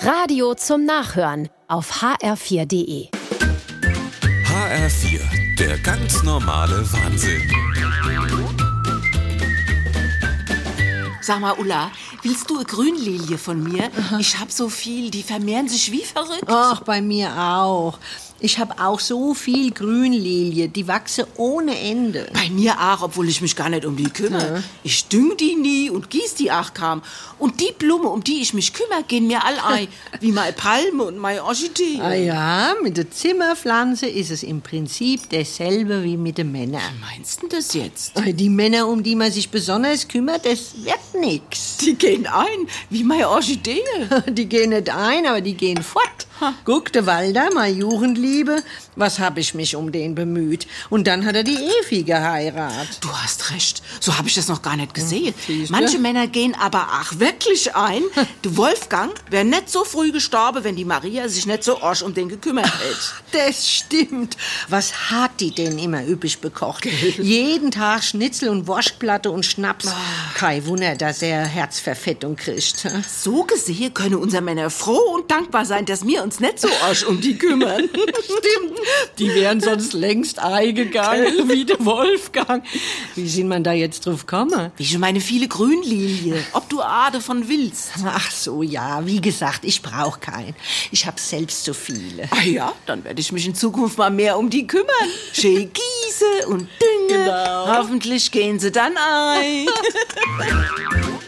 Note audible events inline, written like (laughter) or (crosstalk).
Radio zum Nachhören auf hr4.de. HR4, der ganz normale Wahnsinn. Sag mal, Ulla, willst du eine Grünlilie von mir? Ich hab so viel, die vermehren sich wie verrückt. Ach, bei mir auch. Ich habe auch so viel Grünlilie, die wachsen ohne Ende. Bei mir auch, obwohl ich mich gar nicht um die kümmere. Ich düng die nie und gieß die auch kaum. Und die Blume, um die ich mich kümmere, gehen mir all ein. (laughs) wie meine Palme und meine Orchidee. Ah ja, mit der Zimmerpflanze ist es im Prinzip dasselbe wie mit den Männern. Meinst du das jetzt? Die Männer, um die man sich besonders kümmert, das wird nix. Die gehen ein, wie meine Orchidee. (laughs) Die gehen nicht ein, aber die gehen fort. Guck, der Walter, meine Jugendliebe, was hab ich mich um den bemüht. Und dann hat er die Evi geheiratet. Du hast recht. So habe ich das noch gar nicht gesehen. siehste? Manche Männer gehen aber ach wirklich ein. (laughs) Du Wolfgang wäre nicht so früh gestorben, wenn die Maria sich nicht so orsch um den gekümmert hätte. Das stimmt. Was hat die denn immer üppig bekocht? Jeden Tag Schnitzel und Wurstplatte und Schnaps. Kein Wunder, dass er Herzverfettung kriegt. So gesehen können unsere Männer froh und dankbar sein, dass wir uns nicht so orsch um die kümmern. (laughs) Stimmt. Die wären sonst längst eingegangen, (laughs) wie der Wolfgang. Wie sind man da jetzt drauf gekommen? Wie schon meine viele Grünlilie. Ob du Ade von willst. Ach so, ja, wie gesagt, ich brauche keinen. Ich habe selbst so viele. Ah ja, dann werde ich mich in Zukunft mal mehr um die kümmern. Schön gieße und dünge. Genau. Hoffentlich gehen sie dann ein. (laughs)